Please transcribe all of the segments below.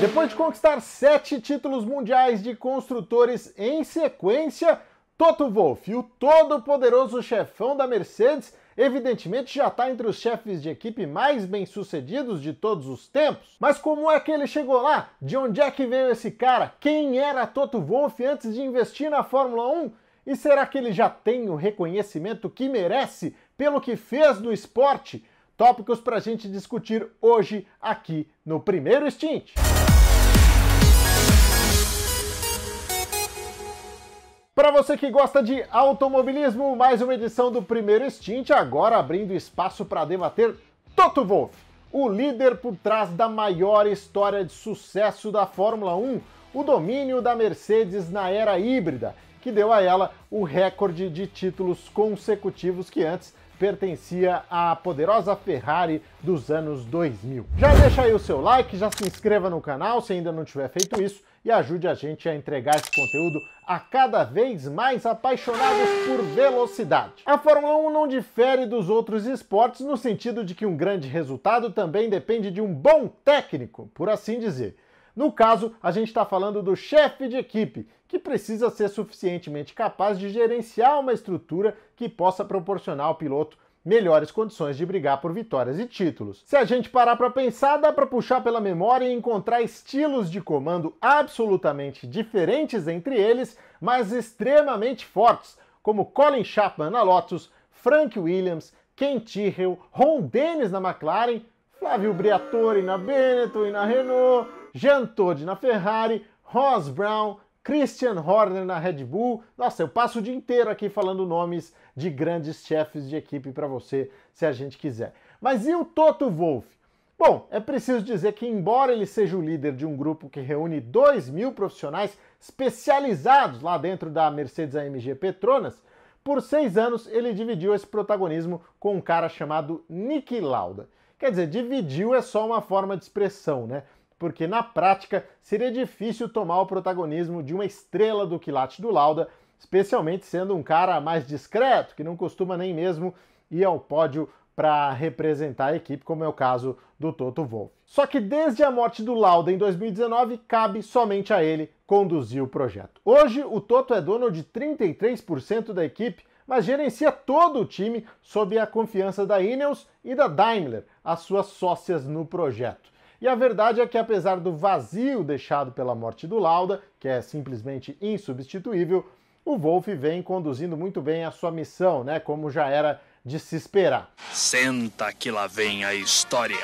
Depois de conquistar sete títulos mundiais de construtores em sequência, Toto Wolff, o todo-poderoso chefão da Mercedes, evidentemente já está entre os chefes de equipe mais bem-sucedidos de todos os tempos. Mas como é que ele chegou lá? De onde é que veio esse cara? Quem era Toto Wolff antes de investir na Fórmula 1? E será que ele já tem o reconhecimento que merece pelo que fez no esporte? Tópicos para a gente discutir hoje aqui no primeiro Stint. Para você que gosta de automobilismo, mais uma edição do primeiro Stint, agora abrindo espaço para debater Toto Wolff, o líder por trás da maior história de sucesso da Fórmula 1, o domínio da Mercedes na era híbrida, que deu a ela o recorde de títulos consecutivos que antes pertencia à poderosa Ferrari dos anos 2000. Já deixa aí o seu like, já se inscreva no canal se ainda não tiver feito isso e ajude a gente a entregar esse conteúdo a cada vez mais apaixonados por velocidade. A Fórmula 1 não difere dos outros esportes no sentido de que um grande resultado também depende de um bom técnico, por assim dizer. No caso, a gente está falando do chefe de equipe, que precisa ser suficientemente capaz de gerenciar uma estrutura que possa proporcionar ao piloto melhores condições de brigar por vitórias e títulos. Se a gente parar para pensar, dá para puxar pela memória e encontrar estilos de comando absolutamente diferentes entre eles, mas extremamente fortes, como Colin Chapman na Lotus, Frank Williams, Ken Tyrrell, Ron Dennis na McLaren, Flávio Briatore na Benetton e na Renault, Jean Todt na Ferrari, Ross Brown, Christian Horner na Red Bull. Nossa, eu passo o dia inteiro aqui falando nomes de grandes chefes de equipe para você, se a gente quiser. Mas e o Toto Wolff? Bom, é preciso dizer que, embora ele seja o líder de um grupo que reúne 2 mil profissionais especializados lá dentro da Mercedes AMG Petronas, por seis anos ele dividiu esse protagonismo com um cara chamado Nick Lauda. Quer dizer, dividiu é só uma forma de expressão, né? porque na prática seria difícil tomar o protagonismo de uma estrela do quilate do Lauda, especialmente sendo um cara mais discreto, que não costuma nem mesmo ir ao pódio para representar a equipe, como é o caso do Toto Wolff. Só que desde a morte do Lauda em 2019, cabe somente a ele conduzir o projeto. Hoje, o Toto é dono de 33% da equipe, mas gerencia todo o time sob a confiança da Ineos e da Daimler, as suas sócias no projeto. E a verdade é que, apesar do vazio deixado pela morte do Lauda, que é simplesmente insubstituível, o Wolff vem conduzindo muito bem a sua missão, né? Como já era de se esperar. Senta que lá vem a história.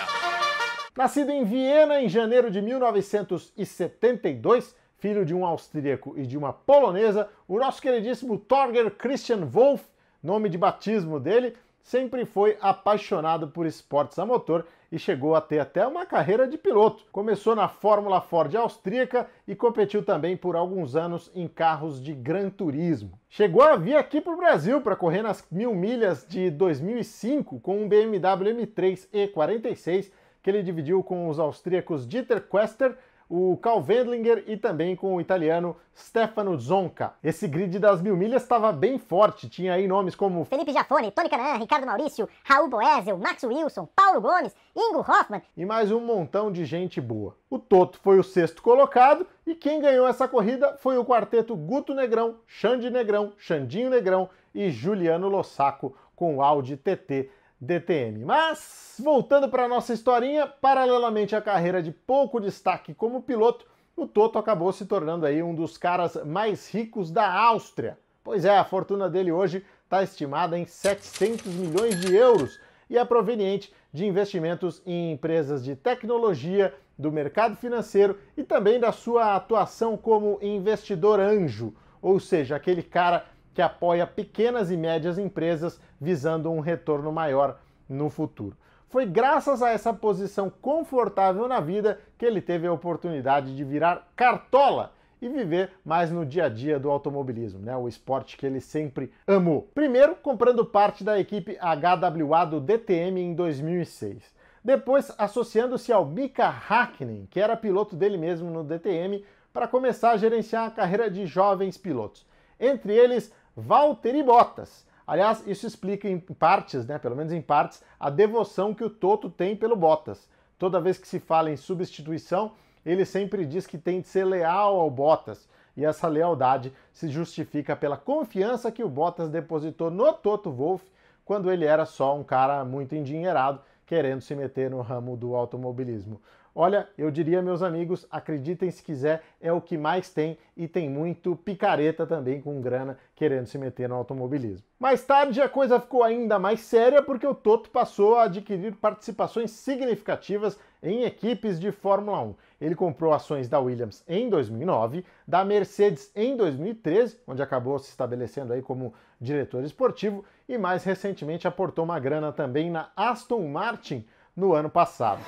Nascido em Viena em janeiro de 1972, filho de um austríaco e de uma polonesa, o nosso queridíssimo Torger Christian Wolff, nome de batismo dele, sempre foi apaixonado por esportes a motor e chegou a ter até uma carreira de piloto. Começou na Fórmula Ford austríaca e competiu também por alguns anos em carros de Gran Turismo. Chegou a vir aqui para o Brasil para correr nas mil milhas de 2005 com um BMW M3 E46 que ele dividiu com os austríacos Dieter Quester o Carl Wendlinger e também com o italiano Stefano Zonca. Esse grid das mil milhas estava bem forte, tinha aí nomes como Felipe Jafone, Tony Canan, Ricardo Maurício, Raul Boesel, Max Wilson, Paulo Gomes, Ingo Hoffman e mais um montão de gente boa. O Toto foi o sexto colocado e quem ganhou essa corrida foi o quarteto Guto Negrão, Xande Negrão, Xandinho Negrão e Juliano Lossaco com o Audi TT DTM. Mas, voltando para a nossa historinha, paralelamente à carreira de pouco destaque como piloto, o Toto acabou se tornando aí um dos caras mais ricos da Áustria. Pois é, a fortuna dele hoje está estimada em 700 milhões de euros e é proveniente de investimentos em empresas de tecnologia, do mercado financeiro e também da sua atuação como investidor anjo, ou seja, aquele cara que apoia pequenas e médias empresas visando um retorno maior no futuro. Foi graças a essa posição confortável na vida que ele teve a oportunidade de virar cartola e viver mais no dia a dia do automobilismo, né? o esporte que ele sempre amou. Primeiro, comprando parte da equipe HWA do DTM em 2006. Depois, associando-se ao Mika Hakkinen, que era piloto dele mesmo no DTM, para começar a gerenciar a carreira de jovens pilotos. Entre eles, Valtteri Bottas. Aliás, isso explica em partes, né, pelo menos em partes, a devoção que o Toto tem pelo Bottas. Toda vez que se fala em substituição, ele sempre diz que tem de ser leal ao Bottas. E essa lealdade se justifica pela confiança que o Bottas depositou no Toto Wolff quando ele era só um cara muito endinheirado querendo se meter no ramo do automobilismo. Olha, eu diria, meus amigos, acreditem se quiser, é o que mais tem e tem muito picareta também com grana querendo se meter no automobilismo. Mais tarde a coisa ficou ainda mais séria porque o Toto passou a adquirir participações significativas em equipes de Fórmula 1. Ele comprou ações da Williams em 2009, da Mercedes em 2013, onde acabou se estabelecendo aí como diretor esportivo, e mais recentemente aportou uma grana também na Aston Martin no ano passado.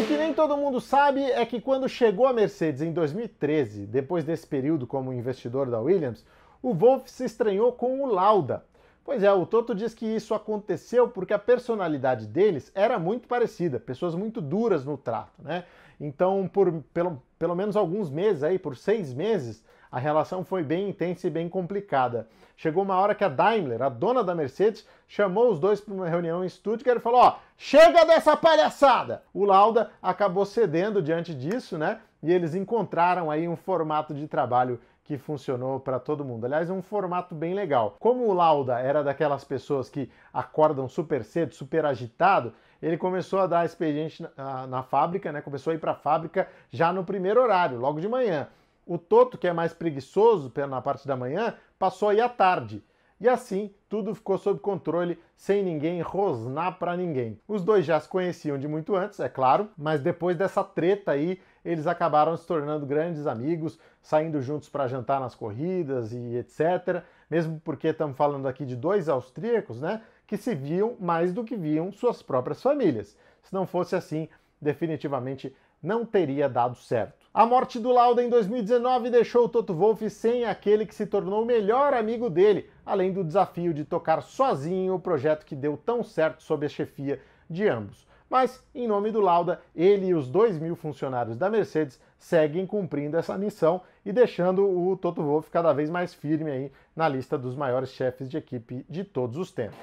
O que nem todo mundo sabe é que quando chegou a Mercedes em 2013, depois desse período como investidor da Williams, o Wolff se estranhou com o Lauda. Pois é, o Toto diz que isso aconteceu porque a personalidade deles era muito parecida, pessoas muito duras no trato, né? Então, por pelo, pelo menos alguns meses aí, por seis meses, a relação foi bem intensa e bem complicada. Chegou uma hora que a Daimler, a dona da Mercedes, chamou os dois para uma reunião em Stuttgart e falou: Ó, chega dessa palhaçada! O Lauda acabou cedendo diante disso, né? E eles encontraram aí um formato de trabalho que funcionou para todo mundo. Aliás, é um formato bem legal. Como o Lauda era daquelas pessoas que acordam super cedo, super agitado, ele começou a dar expediente na, na fábrica, né? Começou a ir para a fábrica já no primeiro horário, logo de manhã. O Toto, que é mais preguiçoso na parte da manhã, passou aí à tarde. E assim, tudo ficou sob controle, sem ninguém rosnar para ninguém. Os dois já se conheciam de muito antes, é claro, mas depois dessa treta aí, eles acabaram se tornando grandes amigos, saindo juntos para jantar nas corridas e etc. Mesmo porque estamos falando aqui de dois austríacos, né, que se viam mais do que viam suas próprias famílias. Se não fosse assim, definitivamente não teria dado certo. A morte do Lauda em 2019 deixou o Toto Wolff sem aquele que se tornou o melhor amigo dele, além do desafio de tocar sozinho o projeto que deu tão certo sob a chefia de ambos. Mas, em nome do Lauda, ele e os 2 mil funcionários da Mercedes seguem cumprindo essa missão e deixando o Toto Wolff cada vez mais firme aí na lista dos maiores chefes de equipe de todos os tempos.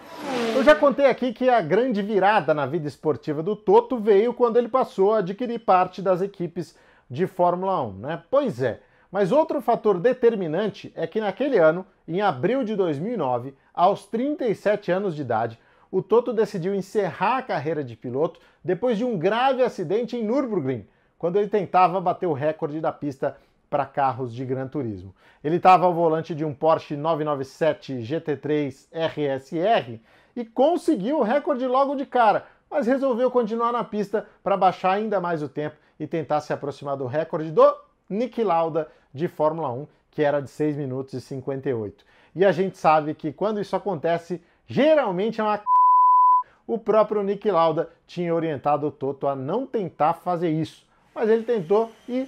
Eu já contei aqui que a grande virada na vida esportiva do Toto veio quando ele passou a adquirir parte das equipes de Fórmula 1, né? Pois é. Mas outro fator determinante é que naquele ano, em abril de 2009, aos 37 anos de idade, o Toto decidiu encerrar a carreira de piloto depois de um grave acidente em Nürburgring, quando ele tentava bater o recorde da pista para carros de Gran Turismo. Ele estava ao volante de um Porsche 997 GT3 RSR e conseguiu o recorde logo de cara, mas resolveu continuar na pista para baixar ainda mais o tempo e tentar se aproximar do recorde do Nick Lauda de Fórmula 1, que era de 6 minutos e 58. E a gente sabe que quando isso acontece, geralmente é uma o próprio Nick Lauda tinha orientado o Toto a não tentar fazer isso, mas ele tentou e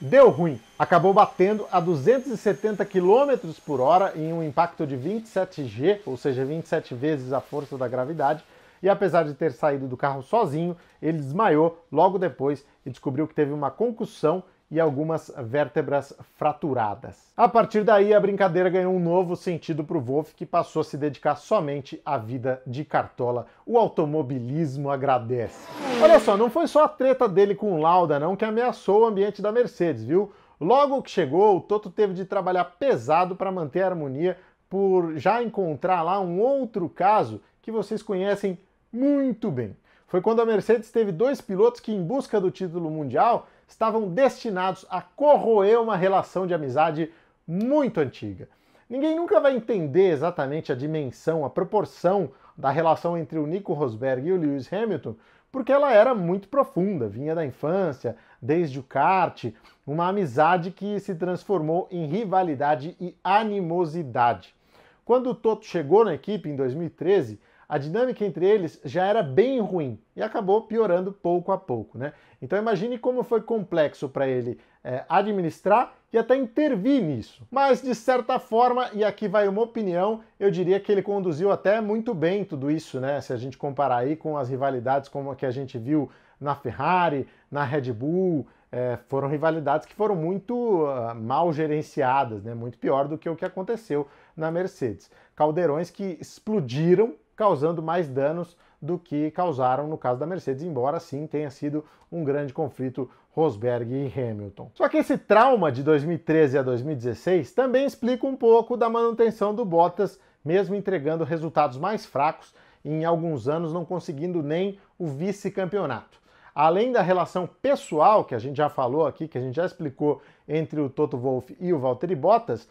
deu ruim. Acabou batendo a 270 km por hora em um impacto de 27G, ou seja, 27 vezes a força da gravidade, e apesar de ter saído do carro sozinho, ele desmaiou logo depois e descobriu que teve uma concussão e algumas vértebras fraturadas. A partir daí, a brincadeira ganhou um novo sentido para o Wolff, que passou a se dedicar somente à vida de cartola. O automobilismo agradece. Olha só, não foi só a treta dele com o Lauda, não, que ameaçou o ambiente da Mercedes, viu? Logo que chegou, o Toto teve de trabalhar pesado para manter a harmonia, por já encontrar lá um outro caso que vocês conhecem muito bem. Foi quando a Mercedes teve dois pilotos que, em busca do título mundial, estavam destinados a corroer uma relação de amizade muito antiga. Ninguém nunca vai entender exatamente a dimensão, a proporção da relação entre o Nico Rosberg e o Lewis Hamilton, porque ela era muito profunda, vinha da infância, desde o kart, uma amizade que se transformou em rivalidade e animosidade. Quando o Toto chegou na equipe em 2013, a dinâmica entre eles já era bem ruim e acabou piorando pouco a pouco. Né? Então imagine como foi complexo para ele é, administrar e até intervir nisso. Mas de certa forma, e aqui vai uma opinião, eu diria que ele conduziu até muito bem tudo isso, né? Se a gente comparar aí com as rivalidades como a que a gente viu na Ferrari, na Red Bull, é, foram rivalidades que foram muito uh, mal gerenciadas, né? muito pior do que o que aconteceu na Mercedes. Caldeirões que explodiram causando mais danos do que causaram no caso da Mercedes, embora sim tenha sido um grande conflito Rosberg e Hamilton. Só que esse trauma de 2013 a 2016 também explica um pouco da manutenção do Bottas, mesmo entregando resultados mais fracos e em alguns anos não conseguindo nem o vice-campeonato. Além da relação pessoal que a gente já falou aqui, que a gente já explicou entre o Toto Wolff e o Valtteri Bottas,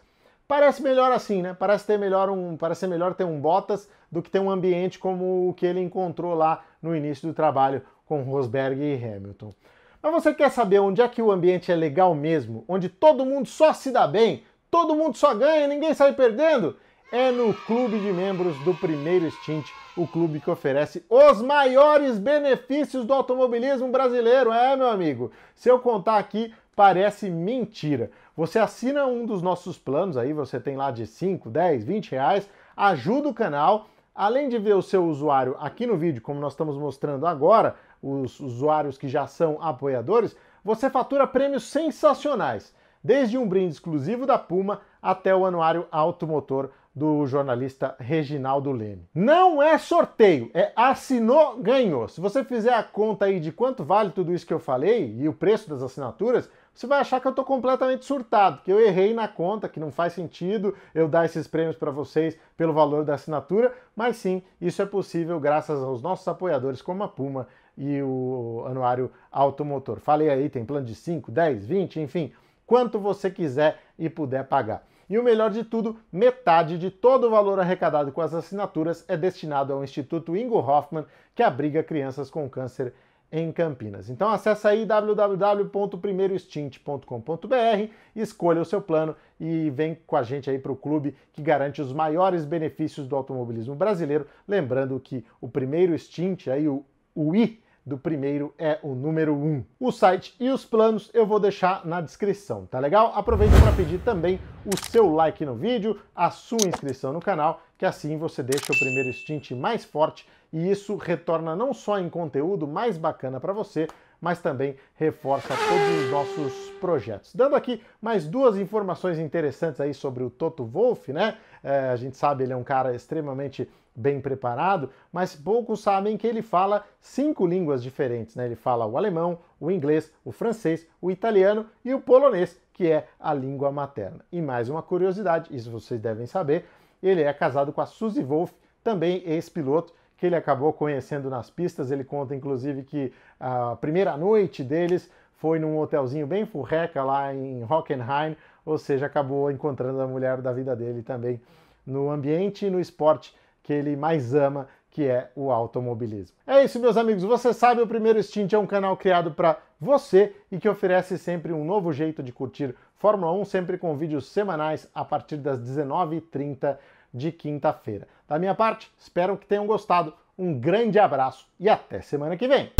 parece melhor assim, né? Parece ter melhor um, parece ser melhor ter um Bottas do que ter um ambiente como o que ele encontrou lá no início do trabalho com Rosberg e Hamilton. Mas você quer saber onde é que o ambiente é legal mesmo? Onde todo mundo só se dá bem, todo mundo só ganha, ninguém sai perdendo? É no clube de membros do Primeiro Stint, o clube que oferece os maiores benefícios do automobilismo brasileiro. É, meu amigo, se eu contar aqui, parece mentira. Você assina um dos nossos planos aí, você tem lá de 5, 10, 20 reais, ajuda o canal. Além de ver o seu usuário aqui no vídeo, como nós estamos mostrando agora, os usuários que já são apoiadores, você fatura prêmios sensacionais, desde um brinde exclusivo da Puma até o anuário automotor do jornalista Reginaldo Leme. Não é sorteio, é assinou, ganhou. Se você fizer a conta aí de quanto vale tudo isso que eu falei e o preço das assinaturas, você vai achar que eu estou completamente surtado, que eu errei na conta, que não faz sentido eu dar esses prêmios para vocês pelo valor da assinatura, mas sim, isso é possível graças aos nossos apoiadores como a Puma e o Anuário Automotor. Falei aí, tem plano de 5, 10, 20, enfim, quanto você quiser e puder pagar. E o melhor de tudo, metade de todo o valor arrecadado com as assinaturas é destinado ao Instituto Ingo Hoffman, que abriga crianças com câncer em Campinas. Então acesse aí www.primeiroextint.com.br, escolha o seu plano e vem com a gente aí para o clube que garante os maiores benefícios do automobilismo brasileiro. Lembrando que o primeiro Extint, aí o, o I do primeiro é o número 1. Um. O site e os planos eu vou deixar na descrição, tá legal? Aproveita para pedir também o seu like no vídeo, a sua inscrição no canal, que assim você deixa o primeiro stint mais forte e isso retorna não só em conteúdo mais bacana para você, mas também reforça todos os nossos projetos. Dando aqui mais duas informações interessantes aí sobre o Toto Wolff, né? É, a gente sabe ele é um cara extremamente bem preparado, mas poucos sabem que ele fala cinco línguas diferentes, né? Ele fala o alemão, o inglês, o francês, o italiano e o polonês, que é a língua materna. E mais uma curiosidade, isso vocês devem saber, ele é casado com a Suzy Wolff, também ex-piloto, que ele acabou conhecendo nas pistas. Ele conta, inclusive, que a primeira noite deles foi num hotelzinho bem furreca lá em Hockenheim, ou seja, acabou encontrando a mulher da vida dele também no ambiente e no esporte que ele mais ama, que é o automobilismo. É isso, meus amigos. Você sabe, o Primeiro Stint é um canal criado para você e que oferece sempre um novo jeito de curtir Fórmula 1, sempre com vídeos semanais a partir das 19h30 de quinta-feira. Da minha parte, espero que tenham gostado. Um grande abraço e até semana que vem.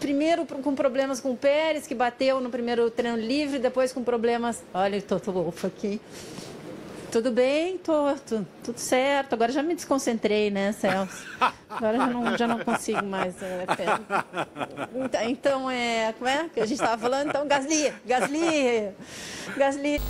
Primeiro com problemas com o Pérez, que bateu no primeiro treino livre, depois com problemas. Olha, tô, tô aqui. Tudo bem, tô, tudo certo. Agora já me desconcentrei, né, Celso? Agora já não, já não consigo mais. É, então, é, como é que a gente estava falando? Então, Gasly, Gasly, Gasly.